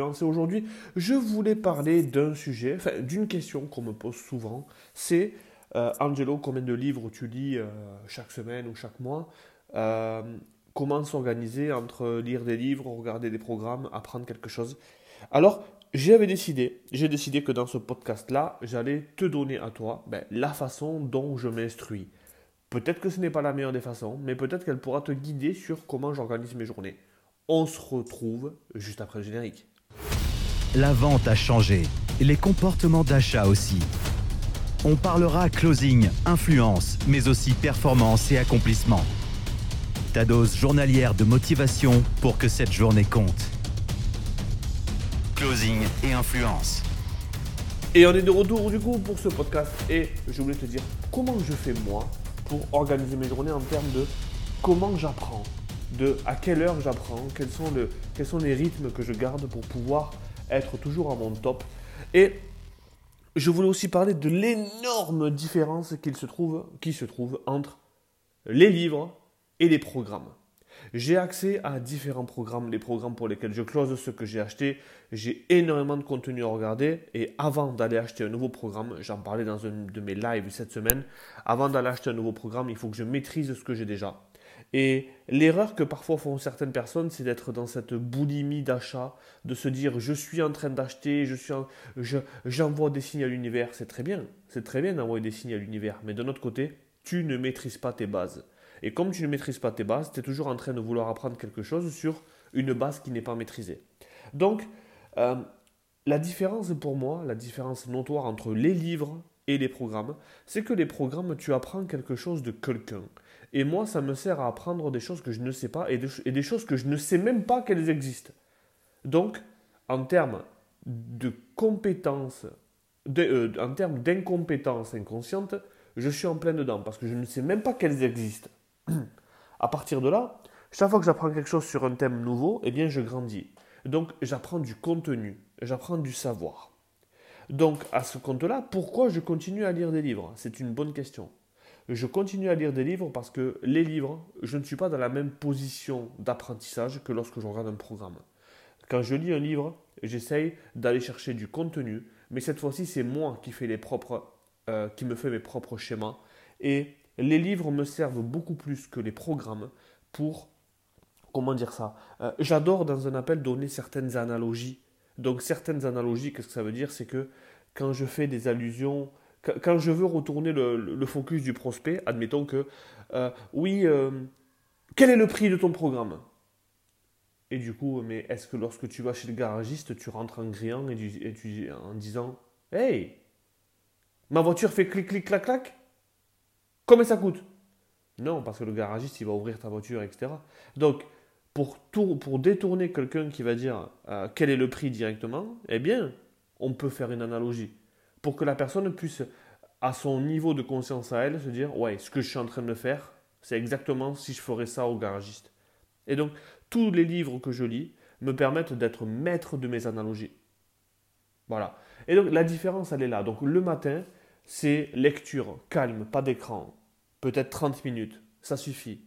Aujourd'hui, je voulais parler d'un sujet, enfin d'une question qu'on me pose souvent. C'est euh, Angelo, combien de livres tu lis euh, chaque semaine ou chaque mois? Euh, Comment s'organiser entre lire des livres, regarder des programmes, apprendre quelque chose? Alors, j'avais décidé, j'ai décidé que dans ce podcast-là, j'allais te donner à toi ben, la façon dont je m'instruis. Peut-être que ce n'est pas la meilleure des façons, mais peut-être qu'elle pourra te guider sur comment j'organise mes journées. On se retrouve juste après le générique. La vente a changé, les comportements d'achat aussi. On parlera closing, influence, mais aussi performance et accomplissement. Ta dose journalière de motivation pour que cette journée compte. Closing et influence. Et on est de retour du coup pour ce podcast et je voulais te dire comment je fais moi pour organiser mes journées en termes de comment j'apprends, de à quelle heure j'apprends, quels sont, quels sont les rythmes que je garde pour pouvoir être toujours à mon top. Et je voulais aussi parler de l'énorme différence qu'il se trouve, qui se trouve entre les livres et les programmes. J'ai accès à différents programmes, les programmes pour lesquels je close ce que j'ai acheté. J'ai énormément de contenu à regarder et avant d'aller acheter un nouveau programme, j'en parlais dans un de mes lives cette semaine, avant d'aller acheter un nouveau programme, il faut que je maîtrise ce que j'ai déjà. Et l'erreur que parfois font certaines personnes, c'est d'être dans cette boulimie d'achat, de se dire je suis en train d'acheter, je suis j'envoie des signes à l'univers. C'est très bien, c'est très bien d'envoyer des signes à l'univers, mais de notre côté, tu ne maîtrises pas tes bases. Et comme tu ne maîtrises pas tes bases, tu es toujours en train de vouloir apprendre quelque chose sur une base qui n'est pas maîtrisée. Donc, euh, la différence pour moi, la différence notoire entre les livres et les programmes, c'est que les programmes, tu apprends quelque chose de quelqu'un. Et moi, ça me sert à apprendre des choses que je ne sais pas et, des choses que je ne sais même pas qu'elles existent. Donc, en termes de compétences, euh, en termes d'incompétence inconsciente, je suis en plein dedans parce que je ne sais même pas qu'elles existent. à partir de là, chaque fois que j'apprends quelque chose sur un thème nouveau, eh bien, je grandis. Donc, j'apprends du contenu, j'apprends du savoir. Donc, à ce compte-là, pourquoi je continue à lire des livres? C'est une bonne question je continue à lire des livres parce que les livres, je ne suis pas dans la même position d'apprentissage que lorsque je regarde un programme. Quand je lis un livre, j'essaye d'aller chercher du contenu, mais cette fois-ci, c'est moi qui, fais les propres, euh, qui me fais mes propres schémas. Et les livres me servent beaucoup plus que les programmes pour, comment dire ça euh, J'adore dans un appel donner certaines analogies. Donc certaines analogies, qu'est-ce que ça veut dire? C'est que quand je fais des allusions quand je veux retourner le, focus du prospect, admettons que, euh, oui, euh, quel est le prix de ton programme? Et du coup, mais est-ce que lorsque tu vas chez le garagiste, tu rentres en grillant et tu, en disant, hey, ma voiture fait clic, clic, clac, clac! Combien ça coûte? Non, parce que le garagiste, il va ouvrir ta voiture, etc. Donc, pour, détourner quelqu'un qui va dire euh, quel est le prix directement, eh bien, on peut faire une analogie pour que la personne puisse, à son niveau de conscience à elle, se dire Ouais, ce que je suis en train de faire, c'est exactement si je ferais ça au garagiste. Et donc, tous les livres que je lis me permettent d'être maître de mes analogies. Voilà. Et donc, la différence, elle est là. Donc, le matin, c'est lecture, calme, pas d'écran, peut-être 30 minutes, ça suffit.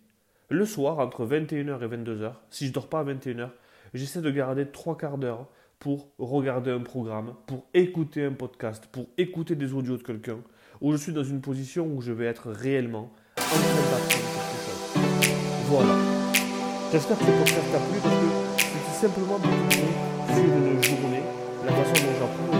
Le soir, entre 21h et 22h, si je dors pas à 21h, j'essaie de garder trois quarts d'heure pour regarder un programme, pour écouter un podcast, pour écouter des audios de quelqu'un, où je suis dans une position où je vais être réellement en train d'apprendre quelque chose. Voilà. J'espère que ce podcast t'a plu parce que c'est simplement pour sur une journée, la façon dont j'apprends